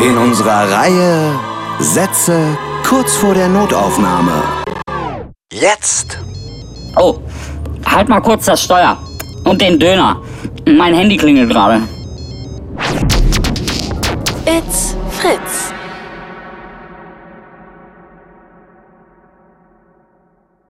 In unserer Reihe Sätze kurz vor der Notaufnahme. Jetzt. Oh, halt mal kurz das Steuer. Und den Döner. Mein Handy klingelt gerade. It's Fritz.